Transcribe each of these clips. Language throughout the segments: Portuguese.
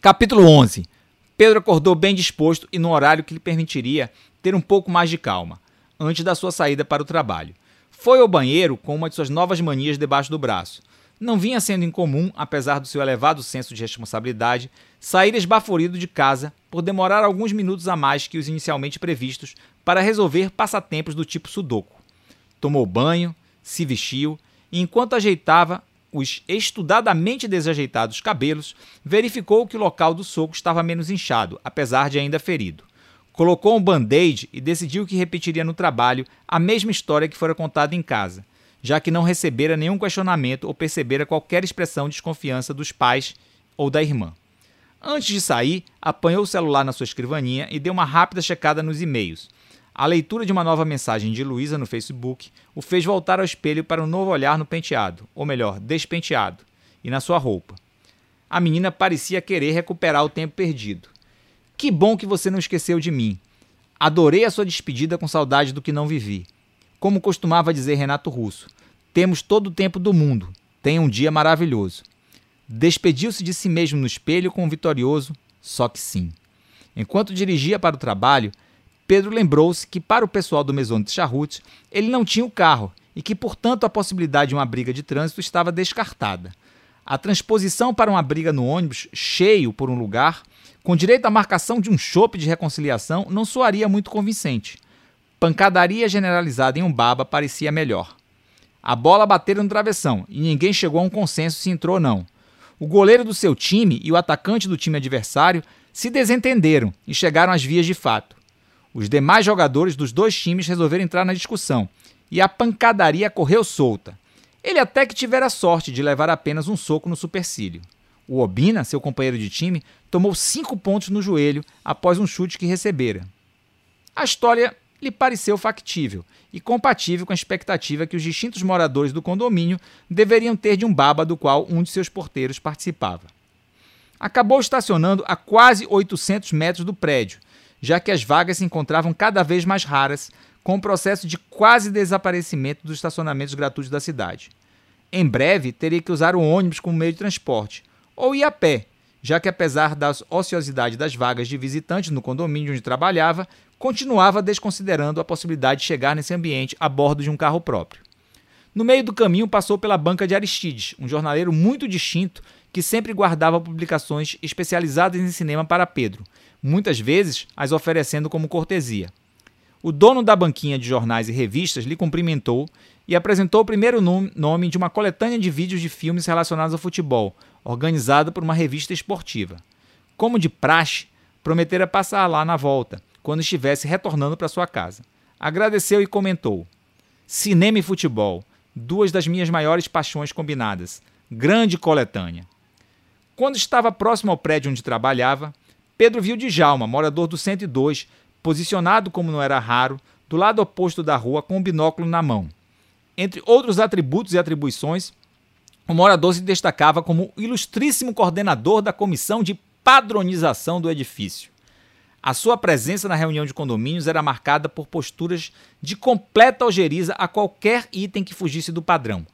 Capítulo 11. Pedro acordou bem disposto e no horário que lhe permitiria ter um pouco mais de calma, antes da sua saída para o trabalho. Foi ao banheiro com uma de suas novas manias debaixo do braço. Não vinha sendo incomum, apesar do seu elevado senso de responsabilidade, sair esbaforido de casa por demorar alguns minutos a mais que os inicialmente previstos para resolver passatempos do tipo sudoku. Tomou banho, se vestiu e, enquanto ajeitava os estudadamente desajeitados cabelos, verificou que o local do soco estava menos inchado, apesar de ainda ferido. Colocou um band-aid e decidiu que repetiria no trabalho a mesma história que fora contada em casa, já que não recebera nenhum questionamento ou percebera qualquer expressão de desconfiança dos pais ou da irmã. Antes de sair, apanhou o celular na sua escrivaninha e deu uma rápida checada nos e-mails. A leitura de uma nova mensagem de Luísa no Facebook o fez voltar ao espelho para um novo olhar no penteado, ou melhor, despenteado, e na sua roupa. A menina parecia querer recuperar o tempo perdido. Que bom que você não esqueceu de mim. Adorei a sua despedida com saudade do que não vivi. Como costumava dizer Renato Russo, temos todo o tempo do mundo. Tenha um dia maravilhoso. Despediu-se de si mesmo no espelho com um vitorioso, só que sim. Enquanto dirigia para o trabalho, Pedro lembrou-se que para o pessoal do Maison de Charrute ele não tinha o carro e que, portanto, a possibilidade de uma briga de trânsito estava descartada. A transposição para uma briga no ônibus, cheio por um lugar, com direito à marcação de um chope de reconciliação, não soaria muito convincente. Pancadaria generalizada em um baba parecia melhor. A bola bateu no travessão e ninguém chegou a um consenso se entrou ou não. O goleiro do seu time e o atacante do time adversário se desentenderam e chegaram às vias de fato. Os demais jogadores dos dois times resolveram entrar na discussão e a pancadaria correu solta. Ele até que tivera sorte de levar apenas um soco no supercílio. O Obina, seu companheiro de time, tomou cinco pontos no joelho após um chute que recebera. A história lhe pareceu factível e compatível com a expectativa que os distintos moradores do condomínio deveriam ter de um baba do qual um de seus porteiros participava. Acabou estacionando a quase 800 metros do prédio, já que as vagas se encontravam cada vez mais raras, com o processo de quase desaparecimento dos estacionamentos gratuitos da cidade. Em breve, teria que usar o ônibus como meio de transporte, ou ir a pé, já que apesar da ociosidade das vagas de visitantes no condomínio onde trabalhava, continuava desconsiderando a possibilidade de chegar nesse ambiente a bordo de um carro próprio. No meio do caminho passou pela banca de Aristides, um jornaleiro muito distinto que sempre guardava publicações especializadas em cinema para Pedro, muitas vezes as oferecendo como cortesia. O dono da banquinha de jornais e revistas lhe cumprimentou e apresentou o primeiro nome de uma coletânea de vídeos de filmes relacionados ao futebol, organizada por uma revista esportiva. Como de praxe, prometera passar lá na volta, quando estivesse retornando para sua casa. Agradeceu e comentou: Cinema e futebol, duas das minhas maiores paixões combinadas. Grande coletânea. Quando estava próximo ao prédio onde trabalhava, Pedro viu Djalma, morador do 102, posicionado como não era raro, do lado oposto da rua com um binóculo na mão. Entre outros atributos e atribuições, o morador se destacava como ilustríssimo coordenador da comissão de padronização do edifício. A sua presença na reunião de condomínios era marcada por posturas de completa algeriza a qualquer item que fugisse do padrão.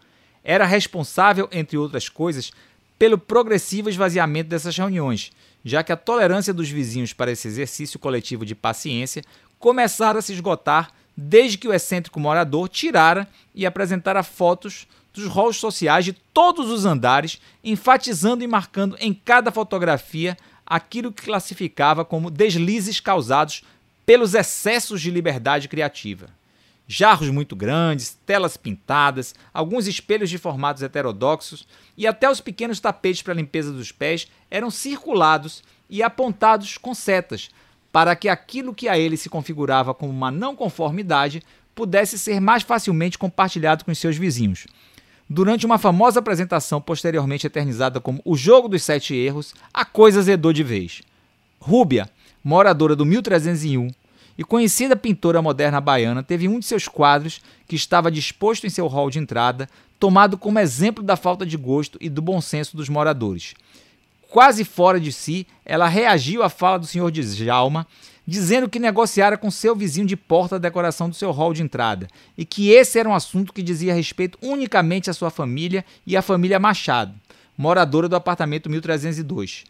Era responsável, entre outras coisas, pelo progressivo esvaziamento dessas reuniões, já que a tolerância dos vizinhos para esse exercício coletivo de paciência começara a se esgotar desde que o excêntrico morador tirara e apresentara fotos dos rolos sociais de todos os andares, enfatizando e marcando em cada fotografia aquilo que classificava como deslizes causados pelos excessos de liberdade criativa. Jarros muito grandes, telas pintadas, alguns espelhos de formatos heterodoxos e até os pequenos tapetes para limpeza dos pés eram circulados e apontados com setas, para que aquilo que a ele se configurava como uma não conformidade pudesse ser mais facilmente compartilhado com seus vizinhos. Durante uma famosa apresentação posteriormente eternizada como O Jogo dos Sete Erros, a coisa zedou de vez. Rúbia, moradora do 1301 e conhecida pintora moderna baiana, teve um de seus quadros, que estava disposto em seu hall de entrada, tomado como exemplo da falta de gosto e do bom senso dos moradores. Quase fora de si, ela reagiu à fala do senhor Djalma dizendo que negociara com seu vizinho de porta a decoração do seu hall de entrada e que esse era um assunto que dizia respeito unicamente à sua família e à família Machado, moradora do apartamento 1302.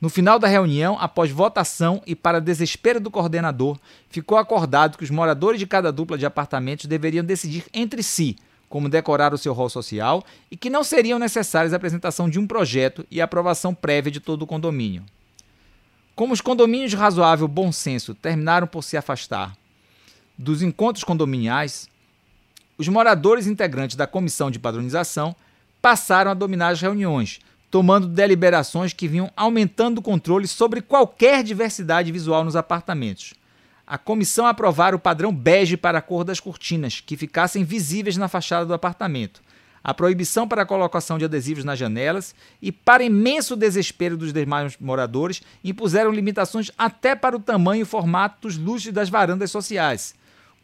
No final da reunião, após votação e para desespero do coordenador, ficou acordado que os moradores de cada dupla de apartamentos deveriam decidir entre si como decorar o seu rol social e que não seriam necessárias a apresentação de um projeto e aprovação prévia de todo o condomínio. Como os condomínios de razoável bom senso terminaram por se afastar dos encontros condominiais, os moradores integrantes da comissão de padronização passaram a dominar as reuniões, tomando deliberações que vinham aumentando o controle sobre qualquer diversidade visual nos apartamentos. A comissão aprovar o padrão bege para a cor das cortinas, que ficassem visíveis na fachada do apartamento, a proibição para a colocação de adesivos nas janelas e, para imenso desespero dos demais moradores, impuseram limitações até para o tamanho e formato dos lustres das varandas sociais.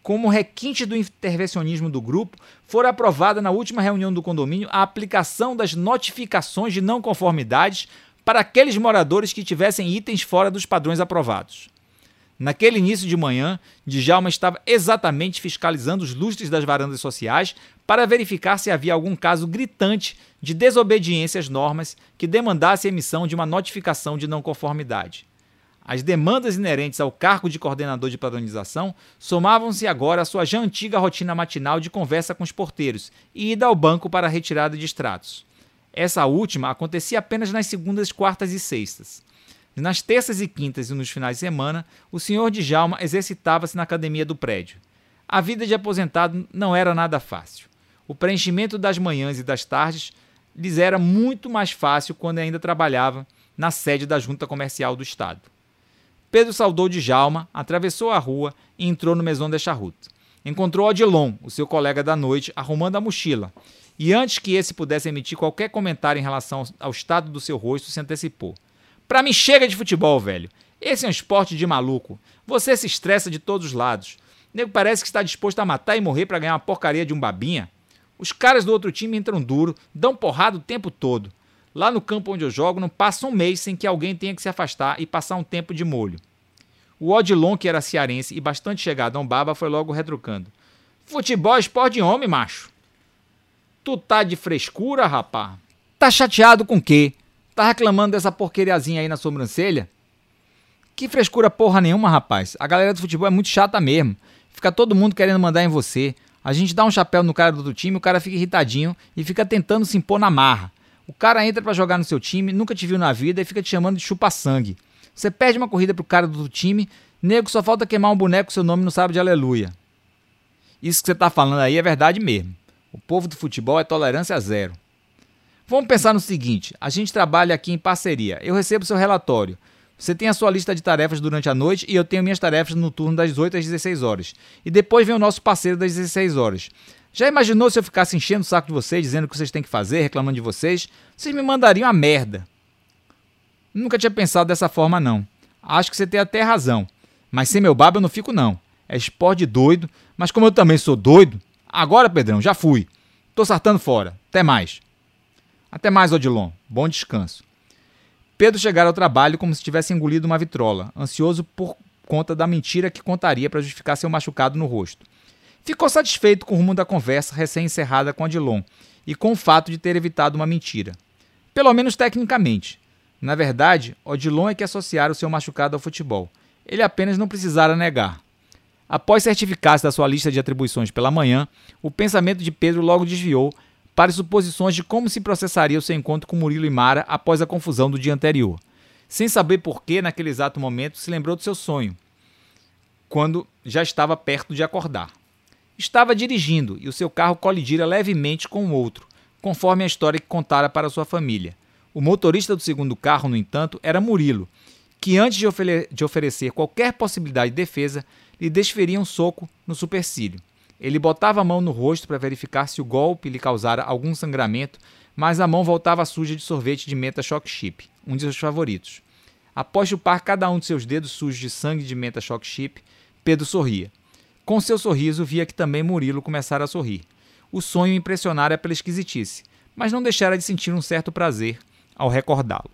Como requinte do intervencionismo do grupo, fora aprovada na última reunião do condomínio a aplicação das notificações de não conformidades para aqueles moradores que tivessem itens fora dos padrões aprovados. Naquele início de manhã, Djalma estava exatamente fiscalizando os lustres das varandas sociais para verificar se havia algum caso gritante de desobediência às normas que demandasse a emissão de uma notificação de não conformidade. As demandas inerentes ao cargo de coordenador de padronização somavam-se agora à sua já antiga rotina matinal de conversa com os porteiros e ida ao banco para a retirada de extratos. Essa última acontecia apenas nas segundas, quartas e sextas. Nas terças e quintas e nos finais de semana, o senhor Djalma exercitava-se na academia do prédio. A vida de aposentado não era nada fácil. O preenchimento das manhãs e das tardes lhes era muito mais fácil quando ainda trabalhava na sede da Junta Comercial do Estado. Pedro saudou Djalma, atravessou a rua e entrou no Maison de Charrut. Encontrou Odilon, o seu colega da noite, arrumando a mochila, e antes que esse pudesse emitir qualquer comentário em relação ao estado do seu rosto, se antecipou. Pra mim chega de futebol, velho. Esse é um esporte de maluco. Você se estressa de todos os lados. O nego parece que está disposto a matar e morrer para ganhar uma porcaria de um babinha. Os caras do outro time entram duro, dão porrada o tempo todo. Lá no campo onde eu jogo, não passa um mês sem que alguém tenha que se afastar e passar um tempo de molho. O Odilon, que era cearense e bastante chegado a um baba, foi logo retrucando. Futebol é esporte de homem, macho. Tu tá de frescura, rapá? Tá chateado com o quê? Tá reclamando dessa porqueriazinha aí na sobrancelha? Que frescura porra nenhuma, rapaz. A galera do futebol é muito chata mesmo. Fica todo mundo querendo mandar em você. A gente dá um chapéu no cara do outro time, o cara fica irritadinho e fica tentando se impor na marra. O cara entra para jogar no seu time, nunca te viu na vida e fica te chamando de chupa-sangue. Você perde uma corrida pro cara do outro time, nego só falta queimar um boneco seu nome no sábado de aleluia. Isso que você tá falando aí é verdade mesmo. O povo do futebol é tolerância zero. Vamos pensar no seguinte: a gente trabalha aqui em parceria. Eu recebo seu relatório. Você tem a sua lista de tarefas durante a noite e eu tenho minhas tarefas no turno das 8 às 16 horas. E depois vem o nosso parceiro das 16 horas. Já imaginou se eu ficasse enchendo o saco de vocês, dizendo o que vocês têm que fazer, reclamando de vocês? Vocês me mandariam a merda. Nunca tinha pensado dessa forma, não. Acho que você tem até razão. Mas sem meu babo eu não fico, não. É esporte doido, mas como eu também sou doido. Agora, Pedrão, já fui. Tô sartando fora. Até mais. Até mais, Odilon. Bom descanso. Pedro chegara ao trabalho como se tivesse engolido uma vitrola, ansioso por conta da mentira que contaria para justificar seu machucado no rosto. Ficou satisfeito com o rumo da conversa recém-encerrada com Odilon e com o fato de ter evitado uma mentira. Pelo menos tecnicamente. Na verdade, Odilon é que associara o seu machucado ao futebol. Ele apenas não precisara negar. Após certificar-se da sua lista de atribuições pela manhã, o pensamento de Pedro logo desviou para suposições de como se processaria o seu encontro com Murilo e Mara após a confusão do dia anterior. Sem saber por que, naquele exato momento, se lembrou do seu sonho, quando já estava perto de acordar. Estava dirigindo e o seu carro colidira levemente com o outro, conforme a história que contara para sua família. O motorista do segundo carro, no entanto, era Murilo, que antes de, ofere de oferecer qualquer possibilidade de defesa, lhe desferia um soco no supercílio. Ele botava a mão no rosto para verificar se o golpe lhe causara algum sangramento, mas a mão voltava suja de sorvete de menta choc chip, um de seus favoritos. Após chupar cada um de seus dedos sujos de sangue de menta choc chip, Pedro sorria. Com seu sorriso, via que também Murilo começara a sorrir. O sonho impressionara pela esquisitice, mas não deixara de sentir um certo prazer ao recordá-lo.